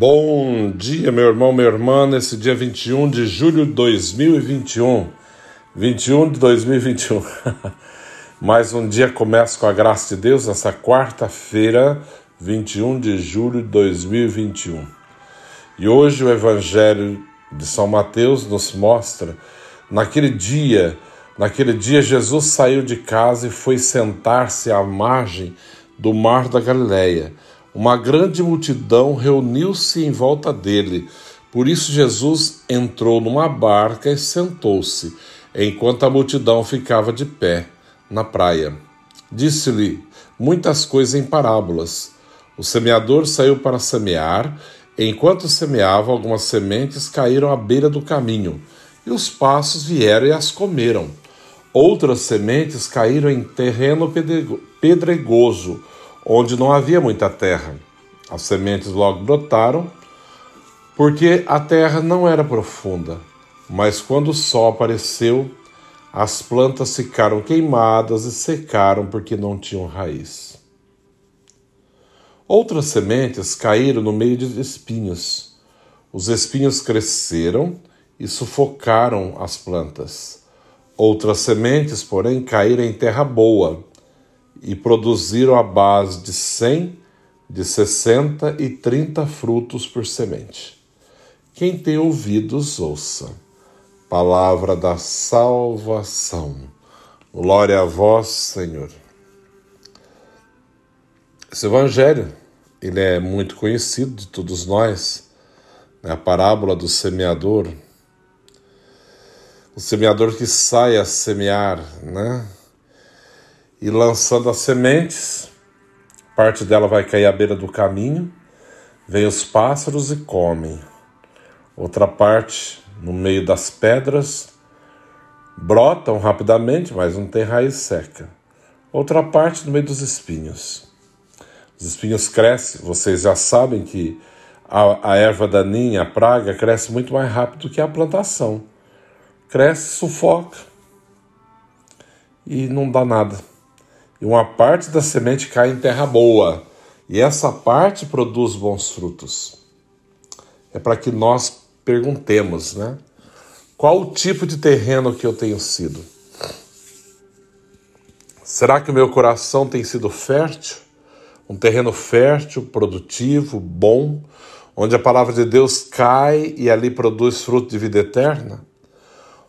Bom dia, meu irmão, minha irmã, nesse dia 21 de julho de 2021. 21 de 2021. Mais um dia começa com a graça de Deus, nessa quarta-feira, 21 de julho de 2021. E hoje o Evangelho de São Mateus nos mostra, naquele dia, naquele dia Jesus saiu de casa e foi sentar-se à margem do mar da Galileia uma grande multidão reuniu-se em volta dele. Por isso, Jesus entrou numa barca e sentou-se, enquanto a multidão ficava de pé na praia. Disse-lhe muitas coisas em parábolas. O semeador saiu para semear. Enquanto semeava, algumas sementes caíram à beira do caminho, e os passos vieram e as comeram. Outras sementes caíram em terreno pedregoso onde não havia muita terra. As sementes logo brotaram, porque a terra não era profunda. Mas quando o sol apareceu, as plantas ficaram queimadas e secaram porque não tinham raiz. Outras sementes caíram no meio de espinhos. Os espinhos cresceram e sufocaram as plantas. Outras sementes, porém, caíram em terra boa e produziram a base de 100, de 60 e 30 frutos por semente. Quem tem ouvidos, ouça. Palavra da salvação. Glória a vós, Senhor. Esse evangelho, ele é muito conhecido de todos nós, é a parábola do semeador. O semeador que sai a semear, né? E lançando as sementes, parte dela vai cair à beira do caminho, vem os pássaros e comem. Outra parte no meio das pedras, brotam rapidamente, mas não tem raiz seca. Outra parte no meio dos espinhos. Os espinhos crescem, vocês já sabem que a, a erva daninha, a praga, cresce muito mais rápido que a plantação. Cresce, sufoca e não dá nada e uma parte da semente cai em terra boa, e essa parte produz bons frutos. É para que nós perguntemos, né? Qual o tipo de terreno que eu tenho sido? Será que o meu coração tem sido fértil? Um terreno fértil, produtivo, bom, onde a palavra de Deus cai e ali produz fruto de vida eterna?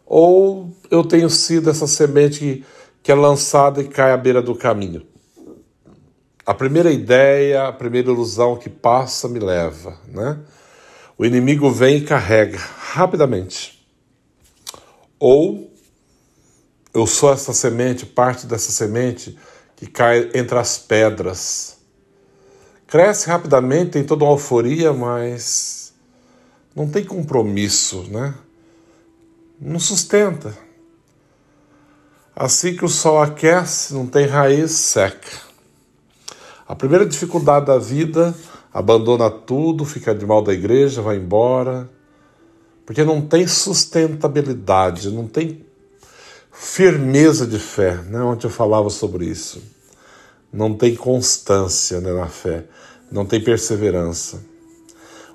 Ou eu tenho sido essa semente que que é lançada e cai à beira do caminho. A primeira ideia, a primeira ilusão que passa me leva, né? O inimigo vem e carrega rapidamente. Ou eu sou essa semente, parte dessa semente que cai entre as pedras. Cresce rapidamente, tem toda uma euforia, mas não tem compromisso, né? Não sustenta. Assim que o sol aquece, não tem raiz, seca. A primeira dificuldade da vida, abandona tudo, fica de mal da igreja, vai embora, porque não tem sustentabilidade, não tem firmeza de fé, né? Ontem eu falava sobre isso. Não tem constância né, na fé, não tem perseverança.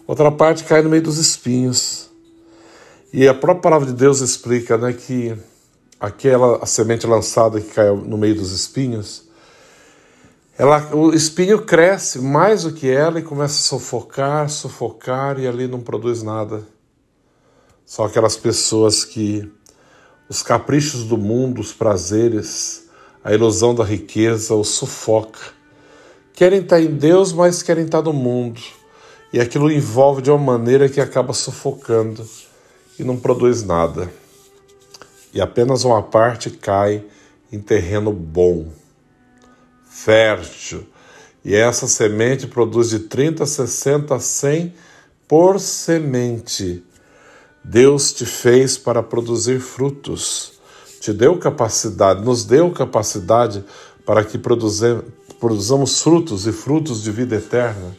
Outra parte cai no meio dos espinhos. E a própria palavra de Deus explica né, que aquela a semente lançada que caiu no meio dos espinhos, ela, o espinho cresce mais do que ela e começa a sufocar, sufocar e ali não produz nada. São aquelas pessoas que os caprichos do mundo, os prazeres, a ilusão da riqueza os sufoca. Querem estar em Deus, mas querem estar no mundo. E aquilo envolve de uma maneira que acaba sufocando e não produz nada. E apenas uma parte cai em terreno bom, fértil. E essa semente produz de 30, 60, 100 por semente. Deus te fez para produzir frutos, te deu capacidade, nos deu capacidade para que produzamos frutos e frutos de vida eterna,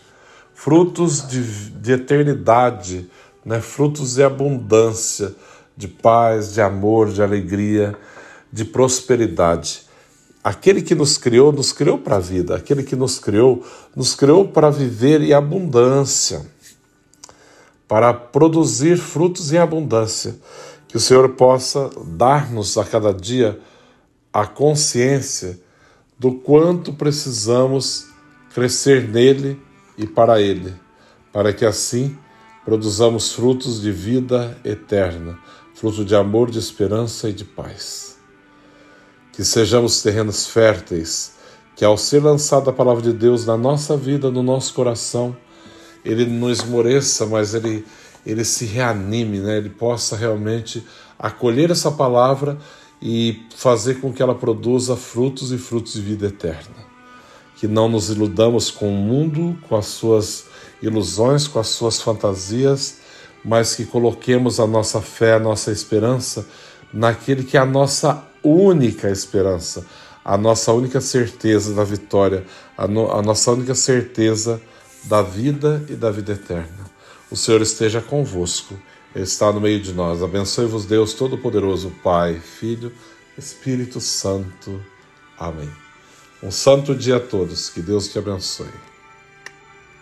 frutos de, de eternidade, né? frutos de abundância, de paz, de amor, de alegria, de prosperidade. Aquele que nos criou, nos criou para a vida. Aquele que nos criou, nos criou para viver em abundância para produzir frutos em abundância. Que o Senhor possa dar-nos a cada dia a consciência do quanto precisamos crescer nele e para ele, para que assim produzamos frutos de vida eterna, fruto de amor, de esperança e de paz. Que sejamos terrenos férteis, que ao ser lançada a palavra de Deus na nossa vida, no nosso coração, ele não esmoreça, mas ele, ele se reanime, né? ele possa realmente acolher essa palavra e fazer com que ela produza frutos e frutos de vida eterna. Que não nos iludamos com o mundo, com as suas ilusões, com as suas fantasias, mas que coloquemos a nossa fé, a nossa esperança naquele que é a nossa única esperança, a nossa única certeza da vitória, a, no, a nossa única certeza da vida e da vida eterna. O Senhor esteja convosco, Ele está no meio de nós. Abençoe-vos, Deus Todo-Poderoso, Pai, Filho, Espírito Santo. Amém. Um santo dia a todos, que Deus te abençoe.